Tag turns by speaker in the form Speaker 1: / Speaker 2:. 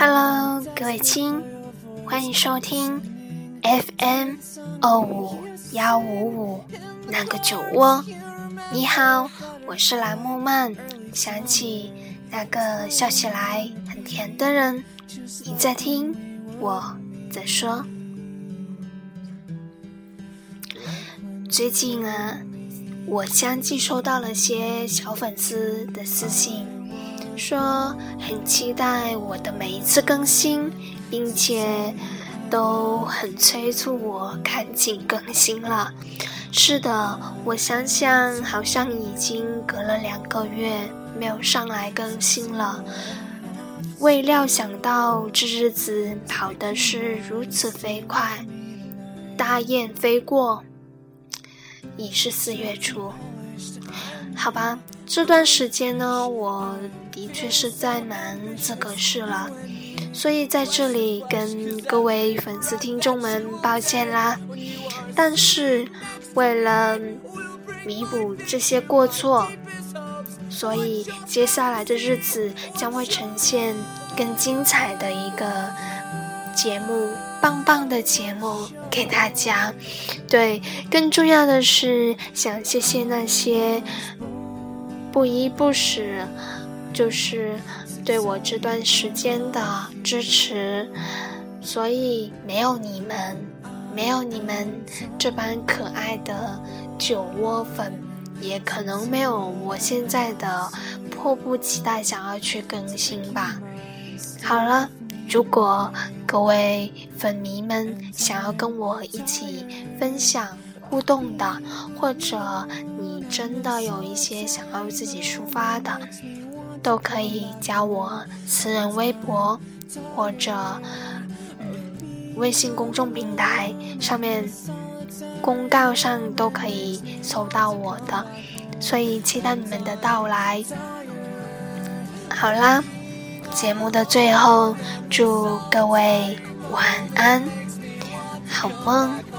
Speaker 1: Hello，各位亲，欢迎收听 FM 二五幺五五那个酒窝。你好，我是蓝木曼。想起那个笑起来很甜的人，你在听，我在说。最近啊，我相继收到了些小粉丝的私信。说很期待我的每一次更新，并且都很催促我赶紧更新了。是的，我想想，好像已经隔了两个月没有上来更新了。未料想到这日子跑的是如此飞快，大雁飞过，已是四月初。好吧，这段时间呢，我的确是在忙这个事了，所以在这里跟各位粉丝听众们抱歉啦。但是为了弥补这些过错，所以接下来的日子将会呈现更精彩的一个节目，棒棒的节目给大家。对，更重要的是想谢谢那些。不依不舍，就是对我这段时间的支持，所以没有你们，没有你们这般可爱的酒窝粉，也可能没有我现在的迫不及待想要去更新吧。好了，如果各位粉迷们想要跟我一起分享。互动的，或者真的有一些想要自己抒发的，都可以加我私人微博，或者嗯微信公众平台上面公告上都可以搜到我的，所以期待你们的到来。好啦，节目的最后，祝各位晚安，好梦。